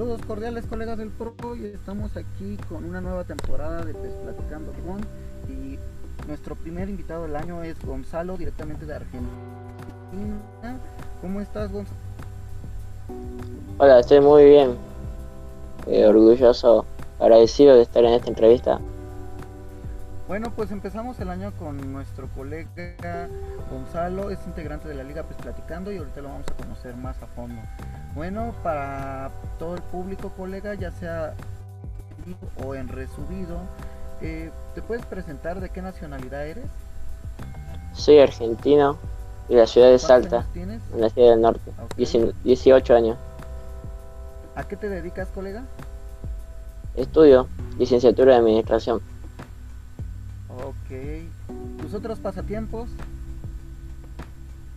Saludos cordiales colegas del Pro y estamos aquí con una nueva temporada de Pes Platicando con y nuestro primer invitado del año es Gonzalo directamente de Argentina. ¿Cómo estás Gonzalo? Hola, estoy muy bien. Eh, orgulloso, agradecido de estar en esta entrevista. Bueno, pues empezamos el año con nuestro colega Gonzalo, es integrante de la Liga Pues Platicando y ahorita lo vamos a conocer más a fondo. Bueno, para todo el público, colega, ya sea o en resubido, eh, ¿te puedes presentar de qué nacionalidad eres? Soy argentino y la ciudad de ¿Cuántos Salta, tienes? en la ciudad del norte. Ok. Dieci- 18 años. ¿A qué te dedicas, colega? Estudio licenciatura de administración. Ok. ¿Tus otros pasatiempos?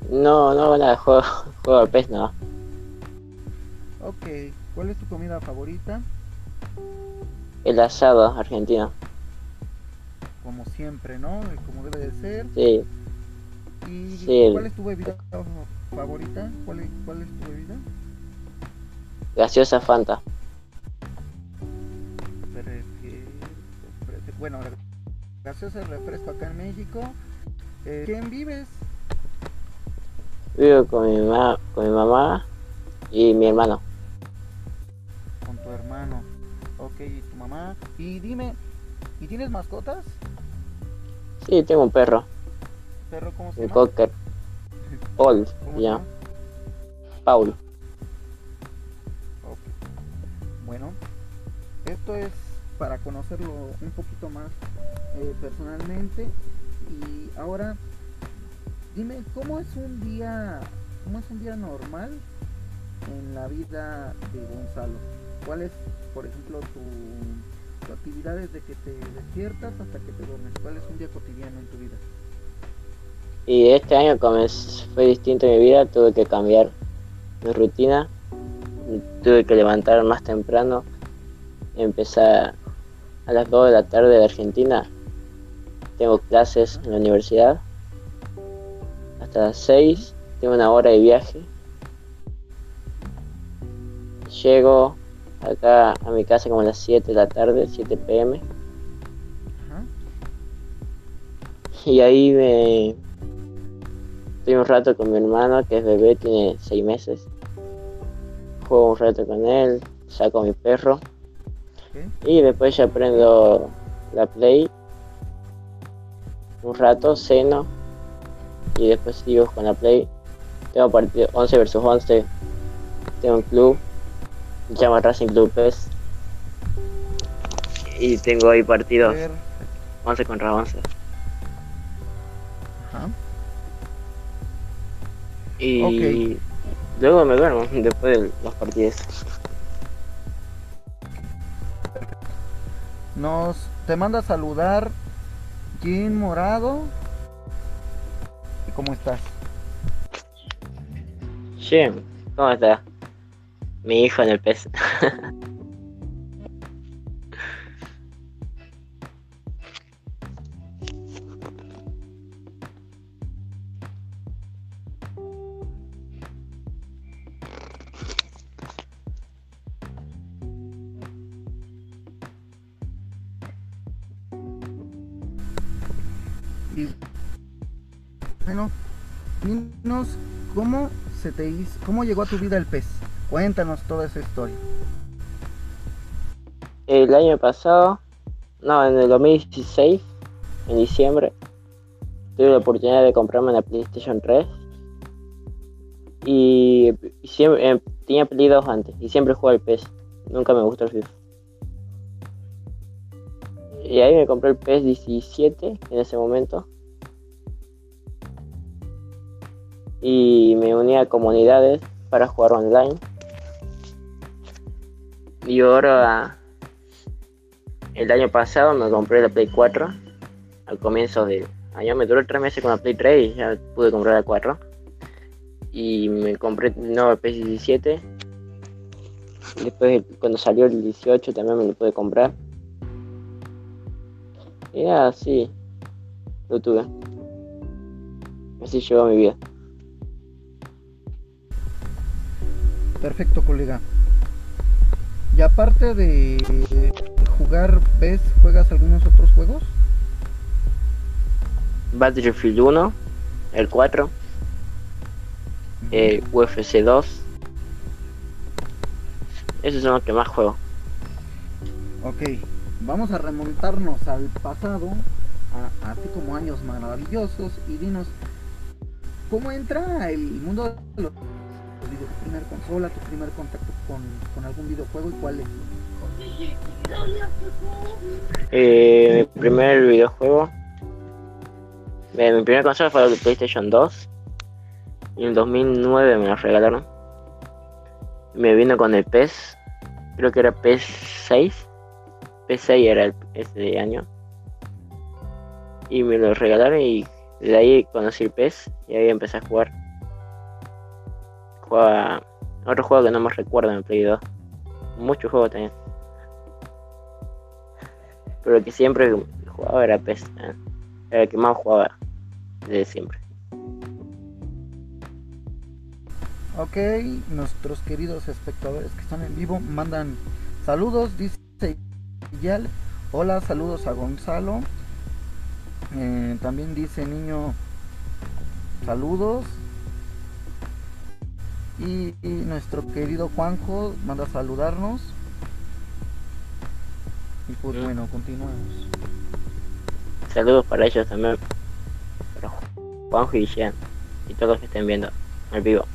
No, no, nada, juego, juego al PES, no. Ok. ¿Cuál es tu comida favorita? El asado argentino. Como siempre, ¿no? Como debe de ser. Sí, ¿Y Sí. cuál es tu bebida favorita? ¿Cuál es, cuál es tu bebida? gaseosa Fanta. Bueno, gaseosa es refresco acá en México. Eh, ¿Quién vives? Vivo con mi, ma con mi mamá y mi hermano. Ok, y tu mamá. Y dime, ¿y tienes mascotas? Sí, tengo un perro, ¿Perro cómo se llama? cocker. Paul, ¿Cómo se se llama. llama? Paul. Bueno, esto es para conocerlo un poquito más eh, personalmente. Y ahora, dime, ¿cómo es un día, cómo es un día normal en la vida de Gonzalo? ¿Cuál es, por ejemplo, tu, tu actividad desde que te despiertas hasta que te duermes? ¿Cuál es un día cotidiano en tu vida? Y este año, como fue distinto en mi vida, tuve que cambiar mi rutina. Tuve que levantar más temprano. Empezar a las 2 de la tarde de Argentina. Tengo clases en la universidad. Hasta las 6. Tengo una hora de viaje. Llego acá a mi casa como a las 7 de la tarde, 7 pm. Ajá. Y ahí me estoy un rato con mi hermano que es bebé, tiene seis meses. Juego un rato con él, saco a mi perro y después ya prendo la play. Un rato, ceno y después sigo con la play. Tengo partido 11 versus 11. Tengo un club, se llama Racing Club PES. Y tengo ahí partidos Perfecto. 11 contra 11. Ajá. Y luego me duermo después de los partidos. Nos te manda a saludar Jim Morado. ¿Y ¿Cómo estás? Jim, ¿cómo está? Mi hijo en el pez. Bueno, dinos cómo se te hizo, cómo llegó a tu vida el pez. Cuéntanos toda esa historia. El año pasado, no, en el 2016, en diciembre, tuve la oportunidad de comprarme una PlayStation 3. Y siempre, eh, tenía Play 2 antes y siempre jugaba al PES. Nunca me gustó el FIFA. Y ahí me compré el PES 17 en ese momento. Y me uní a comunidades para jugar online. Y ahora, el año pasado me compré la Play 4. Al comienzo del año me duró tres meses con la Play 3 y ya pude comprar la 4. Y me compré el PS17. Después, cuando salió el 18, también me lo pude comprar. Y nada, sí, lo tuve. Así llegó mi vida. Perfecto, colega. Y aparte de jugar PES, ¿juegas algunos otros juegos? Battlefield 1, el 4, eh, UFC 2. Esos son los que más juego. Ok, vamos a remontarnos al pasado, a, así como años maravillosos, y dinos, ¿cómo entra el mundo de los tu primer consola, tu primer contacto con, con algún videojuego y cuál es? Eh, mi primer videojuego. Eh, mi primer consola fue el PlayStation 2. Y en 2009 me lo regalaron. Me vino con el PES. Creo que era PES 6. PES 6 era el, ese año. Y me lo regalaron y de ahí conocí el PES y ahí empecé a jugar. Otro juego que no me recuerdo en el Play 2. Muchos juegos también. Pero que siempre jugaba era PES. ¿eh? Era el que más jugaba desde siempre. Ok, nuestros queridos espectadores que están en vivo mandan saludos, dice Yal. Hola, saludos a Gonzalo. Eh, también dice niño saludos. Y, y, nuestro querido Juanjo manda a saludarnos. Y pues bueno, continuemos. Saludos para ellos también. Para Juanjo y Jean. Y todos los que estén viendo al vivo.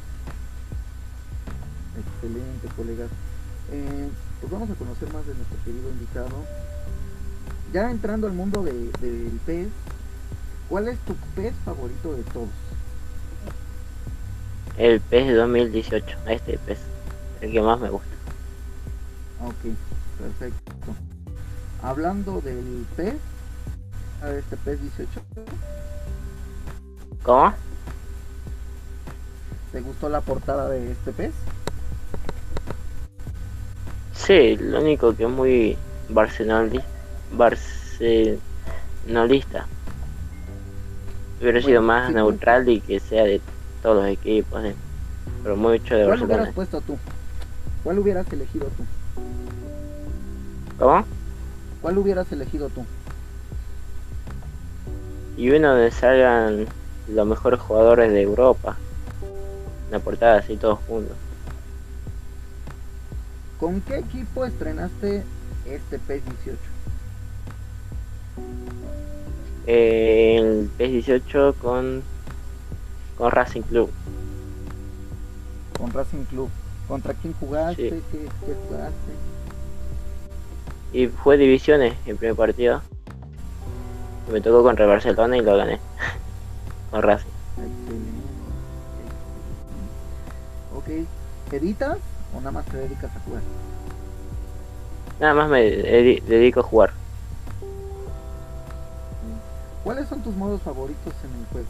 Excelente, colegas. Eh, pues vamos a conocer más de nuestro querido invitado. Ya entrando al mundo de, del pez, ¿cuál es tu pez favorito de todos? El PES de 2018. Este PES. El que más me gusta. Ok, perfecto. Hablando del pez, a este pez 18, ¿Cómo? ¿te gustó la portada de este pez? Sí, lo único que es muy barcelonali- barcelonalista. Hubiera sido más sí, neutral y que sea de todos los equipos. ¿eh? Pero mucho de ¿Cuál hubieras puesto tú? ¿Cuál hubieras elegido tú? ¿Cómo? ¿Cuál hubieras elegido tú? Y uno donde salgan los mejores jugadores de Europa. La portada así todos juntos. ¿Con qué equipo estrenaste este PES 18? Eh, el PES 18 con, con Racing Club. Con Racing Club. ¿Contra quién jugaste? Sí. ¿Qué, qué jugaste? Y fue divisiones el primer partido. Me tocó contra el Barcelona y lo gané. con Racing. Ok. ¿Editas o nada más te dedicas a jugar? Nada más me dedi- dedico a jugar. ¿Cuáles son tus modos favoritos en el juego?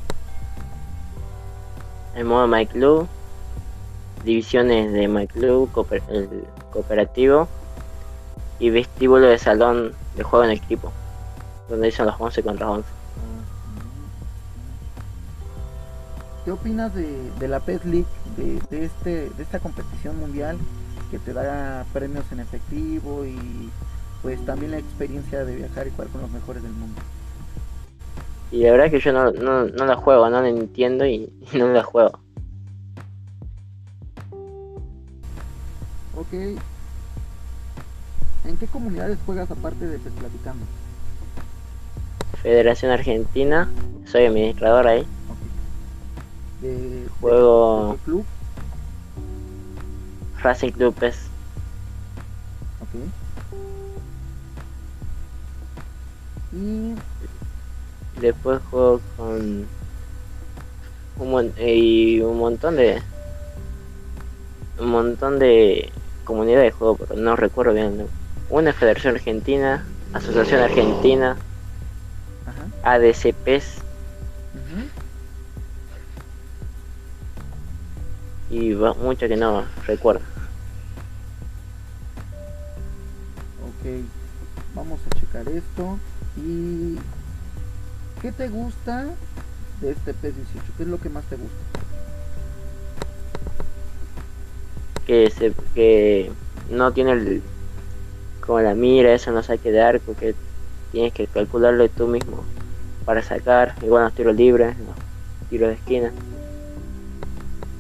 El modo My Club. Divisiones de My Club. cooper- el cooperativo. Y vestíbulo de salón de juego en equipo. Donde son los 11 contra 11. ¿Qué opinas de, de la PES League, de, de este, de esta competición mundial que te da premios en efectivo y pues también la experiencia de viajar y jugar con los mejores del mundo? Y la verdad es que yo no, no, no la juego, no la entiendo y no la juego. Ok. ¿En qué comunidades juegas aparte de PES Platicando? Federación Argentina, soy administrador ahí. Ok. De, Juego de club? Racing Club PES. Ok. Y Después juego con un, mon- y un montón de un montón de comunidades de juego, pero no recuerdo bien. Una Federación Argentina, Asociación Argentina, ajá. ADC PES ujú. y va- mucho que no recuerdo. Ok, vamos a checar esto. ¿Y qué te gusta de este PES 18? ¿Qué es lo que más te gusta? Que se que no tiene el, como la mira, eso no saque de arco, que tienes que calcularlo tú mismo para sacar, igual los tiros libres, los tiros de esquina.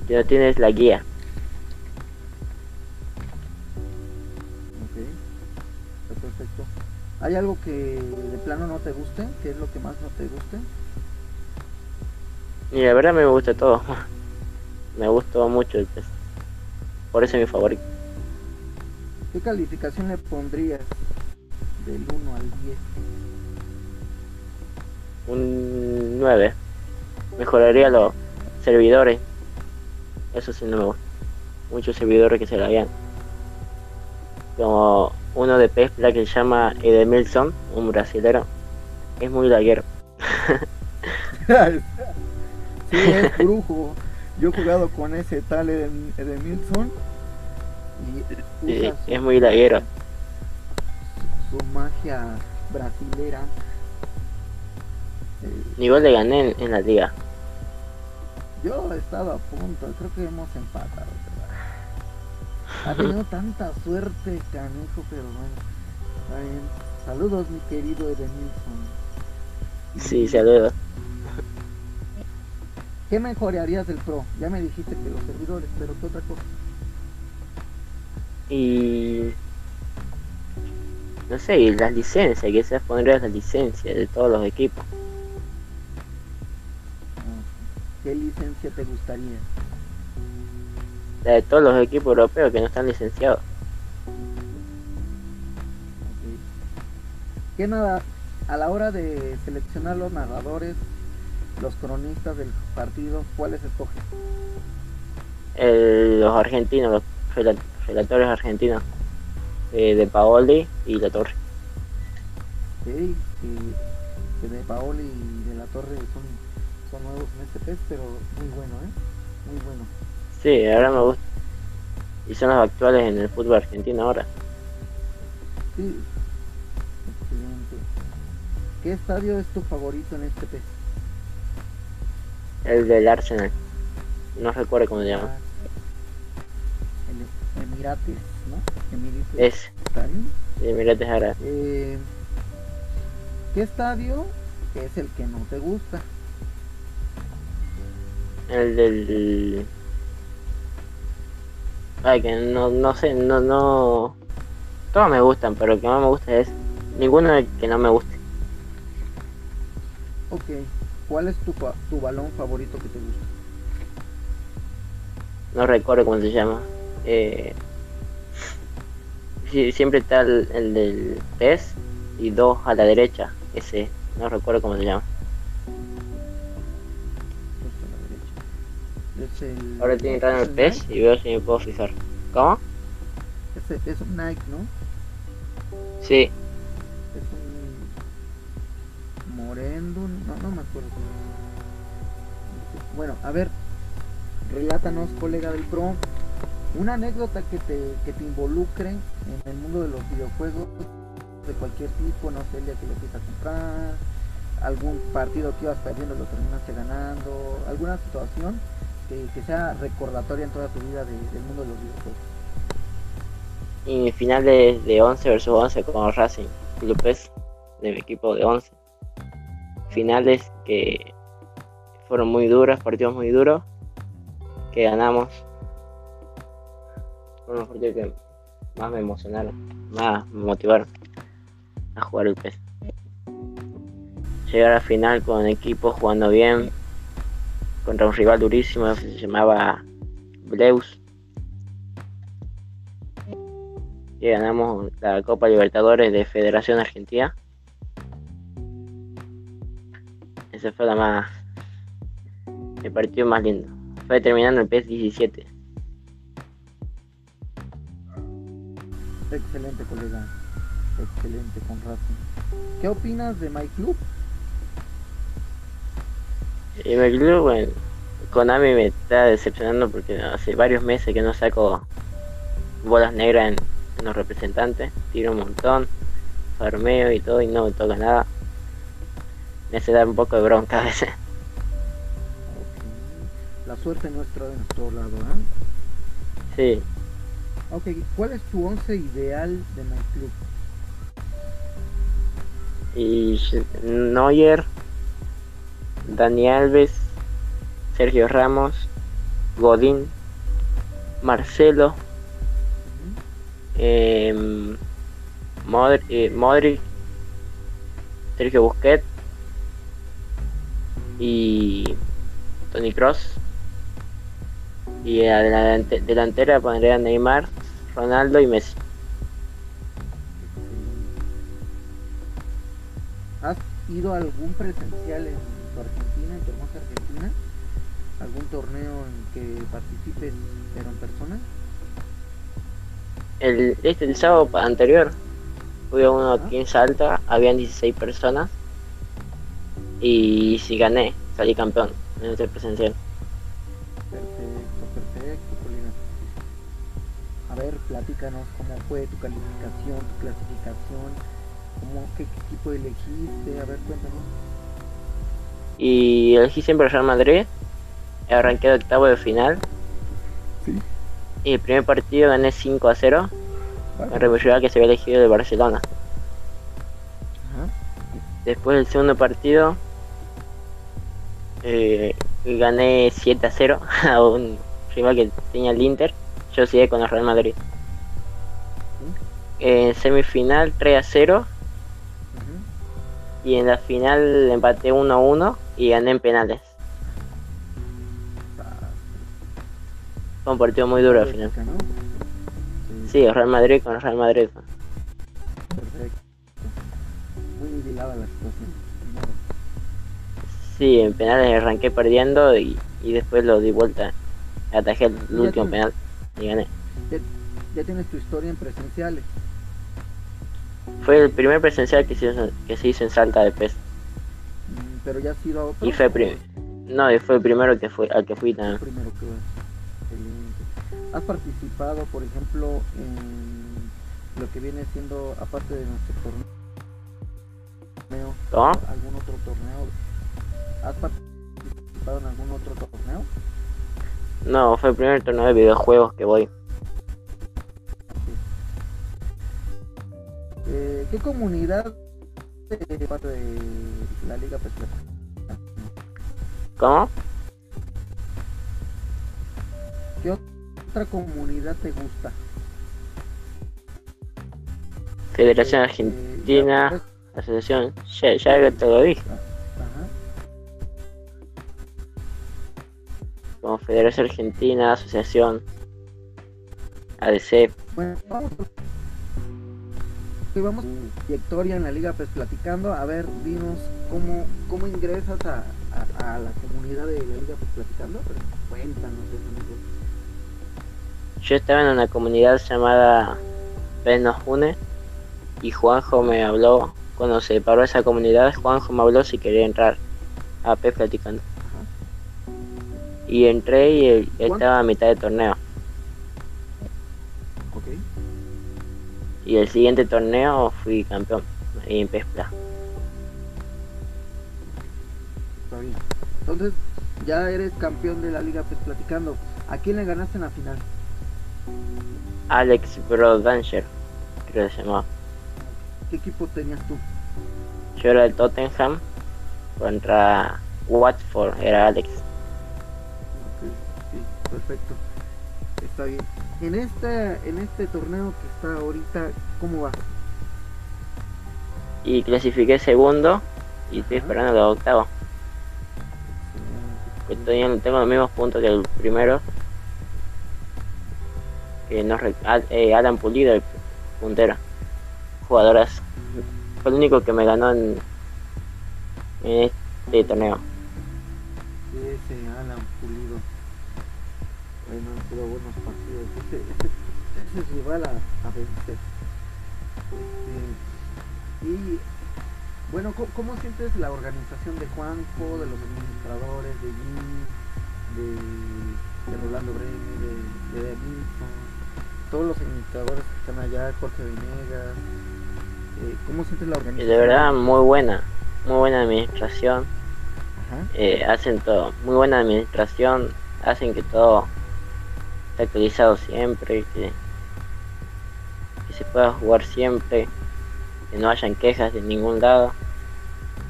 Si no tienes la guía. ¿Hay algo que de plano no te guste? ¿Qué es lo que más no te guste? Y la verdad me gusta todo. me gustó mucho el test. Por eso es mi favorito. ¿Qué calificación le pondrías del 1 al 10? Un 9. Mejoraría los servidores. Eso sí no me gusta. Muchos servidores que se la habían. Como uno de Pesla que se llama Edemilson, un brasilero. Es muy laguero. sí, es brujo. Yo he jugado con ese tal Edemilson y es muy laguero. Su, magia brasilera. Eh, Igual le gané en, la liga. Yo he estado a punto, creo que hemos empatado. Ha tenido tanta suerte, canijo, pero bueno. Saludos, mi querido Edenilson. Sí, saludos. ¿Qué mejorarías del Pro? Ya me dijiste que los servidores, pero ¿qué otra cosa? Y. No sé, y las licencias, que se pondrías las licencias de todos los equipos. ¿Qué licencia te gustaría? De todos los equipos europeos que no están licenciados. ¿Qué nada? A la hora de seleccionar los narradores, los cronistas del partido, ¿cuáles escoges? los argentinos, los relatores argentinos, eh, de Paoli y La Torre. Sí, sí, de Paoli y de La Torre son, son nuevos en este test, pero muy bueno, ¿eh? Muy bueno. Sí, ahora me gusta. Y son los actuales en el fútbol argentino ahora. Sí, excelente. ¿Qué estadio es tu favorito en este test? El del Arsenal. No recuerdo cómo se llama. Ah, el Emirates, ¿no? Emirates. Es. Emirates Árabes. Eh, ¿Qué estadio es el que no te gusta? El del. Ay, que no, no sé, no, no. Todos me gustan, pero el que más me gusta es. Ninguno que no me guste. Ok. ¿Cuál es tu, tu balón favorito que te gusta? No recuerdo cómo se llama. Eh, siempre está el, del pez y dos a la derecha. Ese, no recuerdo cómo se llama. Ahora estoy entrando en el pez y veo si me puedo fijar. ¿Cómo? Ese es un Nike, ¿no? Sí. Es un Morendum, no, no me acuerdo. Bueno, a ver, relátanos, colega del Pro, una anécdota que te, que te involucre en el mundo de los videojuegos de cualquier tipo, no sé, el día que lo fuiste a comprar, algún partido que ibas perdiendo lo terminaste ganando, alguna situación que, sea recordatoria en toda tu vida del mundo de los videojuegos. Y final de, de 11 versus 11 con Racing Club de mi equipo de 11. Finales que fueron muy duros, partidos muy duros, que ganamos. Fueron los partidos que más me emocionaron, más me motivaron a jugar el PES. Llegar a final con equipo jugando bien, contra un rival durísimo que se llamaba Bleus. Y ganamos la Copa Libertadores de Federación Argentina. Ese fue la más el partido más lindo. Fue terminando el PES 17. Excelente, colega. Excelente, con razón. ¿Qué opinas de My Club? Y My Club, bueno, Konami me está decepcionando porque hace varios meses que no saco bolas negras en, los representantes. Tiro un montón, farmeo y todo y no me toca nada. Me hace dar un poco de bronca a veces la suerte nuestra de nuestro lado, ¿eh? Sí. Ok, ¿cuál es tu once ideal de My Club? y Neuer, Dani Alves, Sergio Ramos, Godín, Marcelo, eh, Modric, Sergio Busquets y Tony Cross. Y a la delantera pondría Neymar, Ronaldo y Messi. ¿Has ido a algún presencial en tu Argentina, en tu hermosa Argentina? ¿Algún torneo en que participes pero en persona? El, este, el sábado anterior fui a uno aquí en Salta, habían 16 personas y si gané, salí campeón en este presencial. Perfecto, perfecto, Colina. A ver, platícanos cómo fue tu calificación, tu clasificación, cómo, qué, equipo elegiste, a ver, cuéntanos. Y elegí siempre el Real Madrid, arranqué de octavo de final. Sí. Y el primer partido gané 5 a 0. Me reveló que se había elegido de Barcelona. Después del segundo partido eh, gané 7 a 0 a un rival que tenía el Inter. Yo seguí con el Real Madrid. En semifinal 3 a 0. Y en la final empaté 1 a 1 y gané en penales. Fue un partido muy duro al final. Sí, Real Madrid con Real Madrid. Perfecto. Muy vigilada la situación. Sí, en penales arranqué perdiendo y, y después lo di vuelta. Atajé el último penal y gané. Ya, tienes tu historia en presenciales. Fue el primer presencial que se hizo, que se hizo en Salta de pez. Pero ya has ido a otro. Y fue no, y fue el primero que fui, al que fui también. primero que ¿Has participado, por ejemplo, en lo que viene siendo, aparte de nuestro torneo, algún otro torneo? ¿Has participado en algún otro torneo? No, fue el primer torneo de videojuegos que voy. Eh, ¿Qué comunidad de la Liga Pesquera? ¿Cómo? ¿Qué otra comunidad te gusta? Federación este, Argentina, Asociación, ya, ya te lo dije. Como Federación Argentina, Asociación, ADC. Bueno, vamos, vamos Victoria en la liga pues platicando, a ver, dinos cómo, cómo ingresas a, a, la comunidad de la liga pues platicando, pero cuéntanos eso, yo estaba en una comunidad llamada Une y Juanjo me habló, cuando se paró esa comunidad, Juanjo me habló si quería entrar a P platicando. Y entré y estaba a mitad de torneo. Y el siguiente torneo fui campeón en Pespla. Está bien. Entonces, ya eres campeón de la Liga Pes Platicando. ¿A quién le ganaste en la final? Alex Brodanger, creo que se llamaba. ¿Qué equipo tenías tú? Yo era el Tottenham contra Watford, era Alex. sí, perfecto. Está bien. En este, en este torneo que está ahorita, ¿cómo va? Y clasifiqué segundo y estoy esperando el octavo. tengo los mismos puntos que el primero, que no eh, Alan Pulido, el puntero. Jugadoras. Fue el único que me ganó en, en este torneo. Ese Alan Pulido. Bueno, tuvo buenos partidos. Ese, ese, ese es rival a, a vencer. Este, y bueno, ¿cómo, ¿cómo, sientes la organización de Juanjo, de los administradores, de Jim, de, de Rolando Breme, de, de todos los administradores que están allá, Jorge Venegas, eh, ¿cómo sientes la organización? De verdad, muy buena, muy buena administración. Eh, hacen todo, muy buena administración, hacen que todo actualizado siempre, que, que se pueda jugar siempre, que no hayan quejas de ningún lado.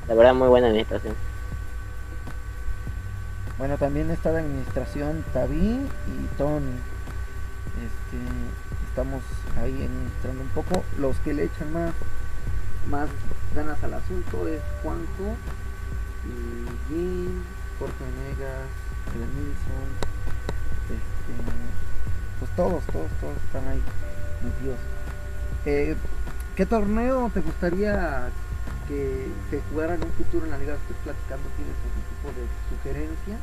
la verdad muy buena administración. Bueno, también está la administración Taví y Tony. Este, estamos ahí administrando un poco. Los que le echan más, más ganas al asunto es Juanjo y Jim, Jorge Venegas, Eden Nilsson, este, pues todos, todos, todos están ahí metidos. Eh, ¿Qué torneo te gustaría que se jugara en un futuro en la liga? Estoy platicando, ¿tienes algún tipo de sugerencia?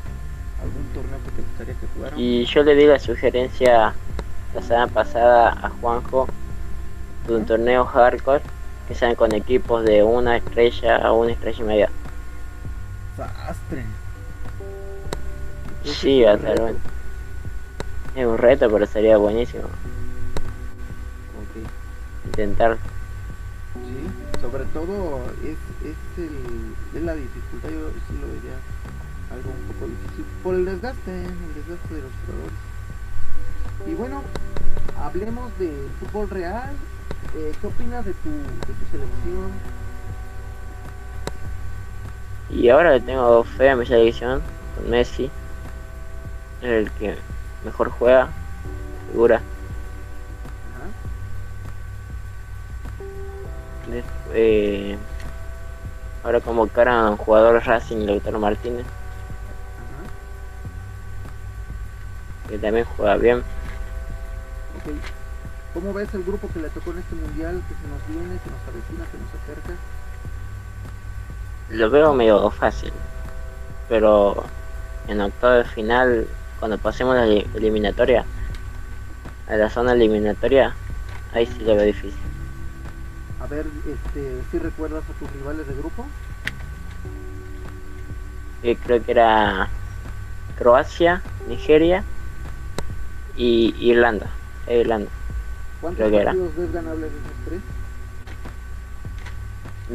¿Algún torneo que te gustaría que jugara? Y yo le di la sugerencia la semana pasada a Juanjo de un torneo hardcore que sean con equipos de una estrella a una estrella y media. Sastre. Sí, es va a un ser reto. bueno. Es un reto, pero sería buenísimo Ok. intentar. Sí, sobre todo es, es, el, es la dificultad, yo sí lo vería algo un poco difícil por el desgaste, el desgaste de los jugadores. Y bueno, hablemos del fútbol real. Eh, ¿Qué opinas de tu, de tu selección? Y ahora le tengo fe a mi selección con Messi, es el que mejor juega, figura. Ajá. Eh, ahora convocaron a un jugador Racing, Lautaro Martínez, Ajá. que también juega bien. Ok. ¿Cómo ves el grupo que le tocó en este mundial que se nos viene, que nos avecina, que nos acerca? Lo veo medio fácil, pero en octavo de final, cuando pasemos la eli- eliminatoria, a la zona eliminatoria, ahí sí lo veo difícil. A ver, este, si recuerdas a tus rivales de grupo? Yo creo que era Croacia, Nigeria y Irlanda. e Irlanda. ¿Cuántos Creo que era. partidos ves ganables de esos tres?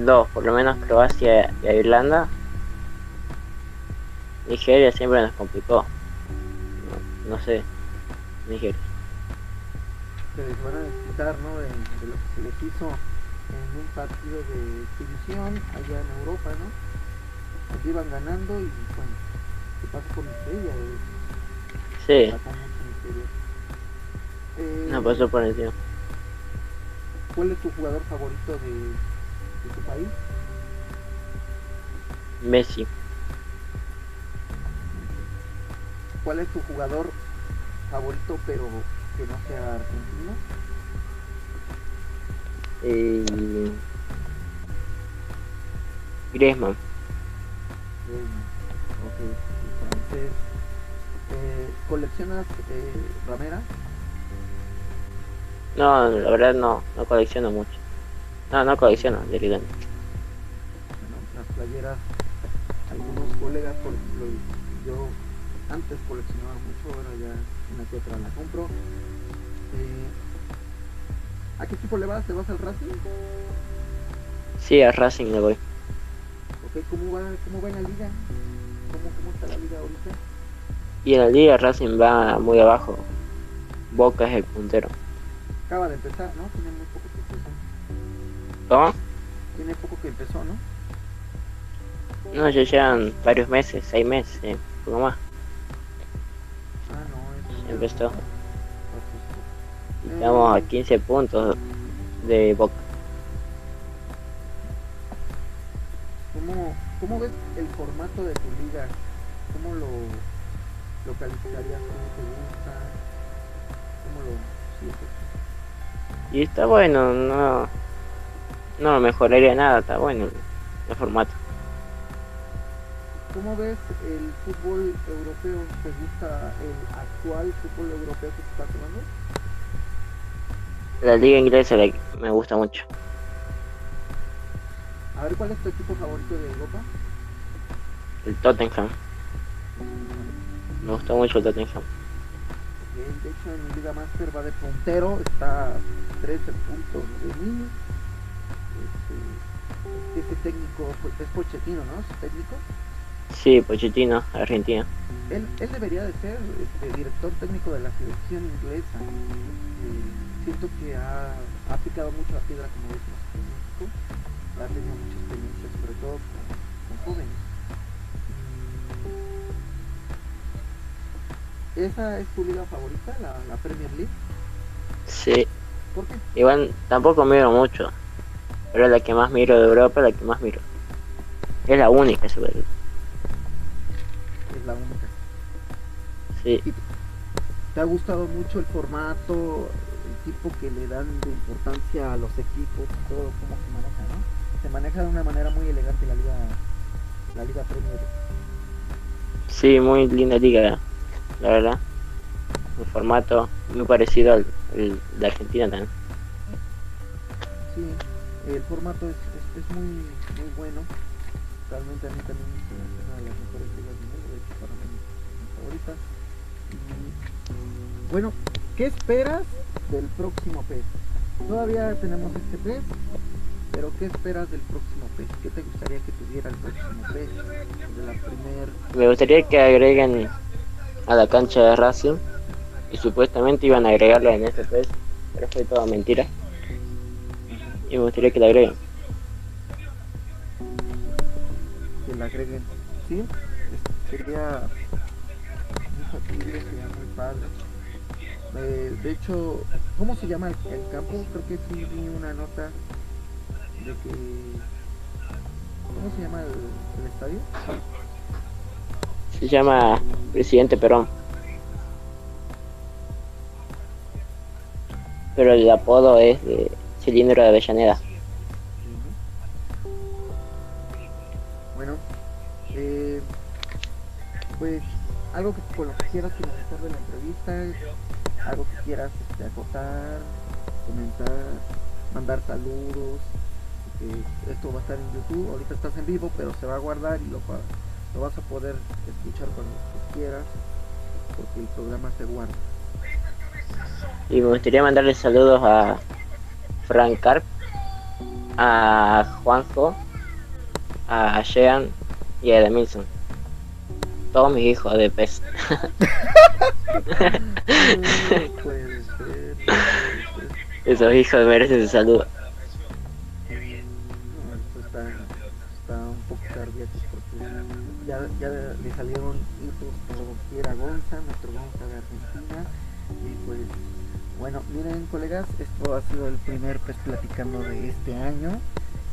Dos, por lo menos Croacia y Irlanda. Nigeria siempre nos complicó. No, no sé. Nigeria. Se les van a desquitar, ¿no? De, de lo que se les hizo en un partido de exhibición allá en Europa, ¿no? Allí iban ganando y bueno, ¿qué pasa con Nigeria? Sí. Eh, nos pasó por encima. ¿Cuál es tu jugador favorito de, de tu país? Messi. ¿Cuál es tu jugador favorito pero que no sea argentino? Y... Griezmann. Griezmann. Ok, francés. Eh, ¿Coleccionas eh, ramera? No, la verdad no, no colecciono mucho. No, no colecciono, directamente. Bueno, las playeras, algunos colegas, por ejemplo, yo antes coleccionaba mucho, ahora ya una que otra la compro. Eh, ¿A qué equipo le vas? ¿Te vas al Racing? Sí, a Racing le voy. Ok, ¿cómo va, cómo va en la liga? ¿Cómo, ¿Cómo está la liga ahorita? Y en la liga Racing va muy abajo. Boca es el puntero. Acaba de empezar, ¿no? Tiene muy poco que empezó. ¿Cómo? Tiene poco que empezó, ¿no? No, ya llevan varios meses, seis meses, eh, poco más. Empezó. Estamos a eh, 15 puntos de Boca. ¿Cómo, ¿Cómo ves el formato de tu liga? ¿Cómo lo, lo calificarías? ¿Cómo te gusta? ¿Cómo lo sientes? Y está bueno, no, no mejoraría nada, está bueno el formato. ¿Cómo ves el fútbol europeo? ¿Te gusta el actual fútbol europeo que se está jugando? La liga inglesa me gusta mucho. A ver, ¿cuál es tu equipo favorito de Europa? El Tottenham, me gustó mucho el Tottenham. De hecho, en Liga Master va de puntero, está a 13 puntos de mí. Este, ese técnico pues, es Pochettino, ¿no? Su técnico. Sí, Pochettino, Argentina. Él, él debería de ser este, director técnico de la selección inglesa. Eh, siento que ha, ha picado mucho la piedra como decimos en México. Ha tenido mucha experiencia, sobre todo con jóvenes. ¿Esa es tu liga favorita, la, la Premier League? Sí, ¿Por qué? igual tampoco miro mucho, pero es la que más miro de Europa, la que más miro. Es la única, puede decir. Es la única. Sí, ¿Te ha gustado mucho el formato, el tipo que le dan de importancia a los equipos, todo cómo se maneja, ¿no? Se maneja de una manera muy elegante la liga, la liga Premier. sí, muy linda liga, la verdad. Un formato muy parecido al, al de Argentina también. Sí, el formato es, es, es muy, muy bueno. Realmente a mí también es una de las mejores ligas bueno, ¿qué esperas del próximo PES? Todavía tenemos este PES, pero ¿qué esperas del próximo PES? ¿Qué te gustaría que tuviera el próximo PES? De la primer... Me gustaría que agreguen a la cancha de Racing y supuestamente iban a agregarla en este PES, pero fue toda mentira. Y me gustaría que la agreguen. que la agreguen. Sí, sería Eh, de hecho, ¿cómo se llama el, el campo? Creo que sí vi una nota de que. ¿Cómo se llama el, el estadio? Se llama Presidente Perón. Pero el apodo es de Cilindro de Avellaneda. Algo que con lo que quieras finalizar de la entrevista, algo que quieras este, acotar, comentar, mandar saludos, que esto va a estar en YouTube, ahorita estás en vivo, pero se va a guardar y lo, va- lo vas a poder escuchar cuando quieras, porque el programa se guarda. Y me gustaría mandarle saludos a Frank Carp, a Juanjo, a Jean y a Edemilson. Todos mis hijos de pez. Esos hijos merecen su saludo. No, esto está, está un poco porque ya, ya le salieron hijos por doquier a Gonza, nuestro Gonza de Argentina. Y pues, bueno, miren colegas, esto ha sido el primer pues platicando de este año.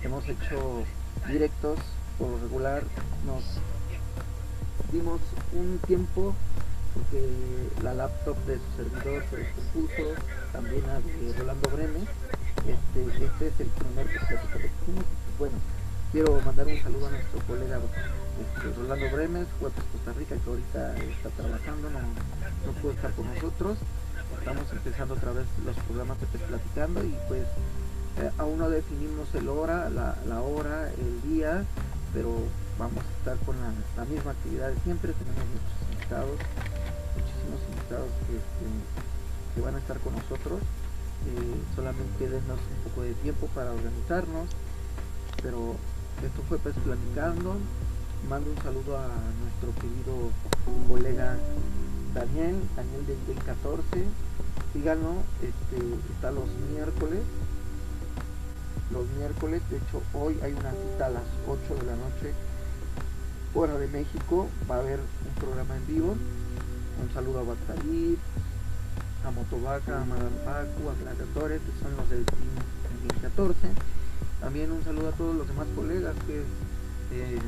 Hemos hecho directos por regular, nos dimos un tiempo porque la laptop de su servidor se descompuso, también de Rolando Bremes. Este, este es el primer que hicimos. Bueno, quiero mandar un saludo a nuestro colega este, Rolando Bremes, Jueves Costa Rica, que ahorita está trabajando, no, no pudo estar con nosotros. Estamos empezando otra vez los programas de Pez Platicando y pues eh, aún no definimos el hora, la, la hora, el día, pero vamos a estar con la, misma actividad siempre. Tenemos muchos invitados, muchísimos invitados que, que- que van a estar con nosotros. Eh, solamente denos un poco de tiempo para organizarnos. Pero esto fue pues platicando. Mando un saludo a nuestro querido colega Daniel, Daniel del Day 14. Síganlo, este, está los miércoles. Los miércoles, de hecho hoy hay una cita a las 8 de la noche, hora de México. Va a haber un programa en vivo. Un saludo a Batalid, a Motovaca, a Madame Pacu, a Gladiadores, que son los del Team 2014. También un saludo a todos los demás colegas, que es eh,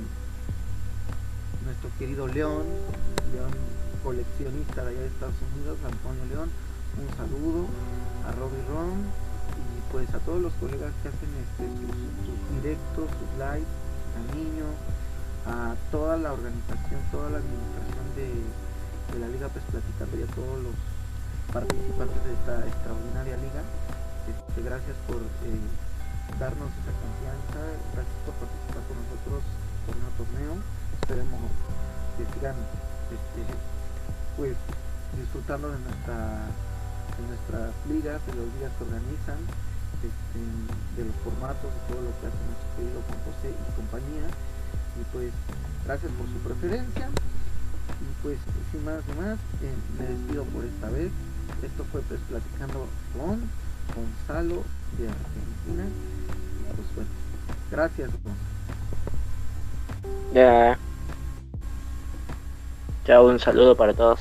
nuestro querido León, León coleccionista de allá de Estados Unidos, Antonio León, un saludo a Robbie Ron y pues a todos los colegas que hacen este, sus, directos, sus lives, a Niño, a toda la organización, toda la administración de, de la Liga Pues Platicando y a todos los participantes de esta extraordinaria liga. Este, gracias por eh, darnos esa confianza, gracias por participar con nosotros en el torneo. Esperemos que sigan este, pues disfrutando de nuestra de nuestras ligas, de las ligas que organizan, este, de los formatos, de todo lo que hace nuestro querido Juan José y compañía. Y pues gracias por su preferencia. Y pues sin más ni más, eh, me despido por esta vez. Esto fue pues platicando con Gonzalo de Argentina. Pues bueno, gracias. Ya. Chao, un saludo para todos.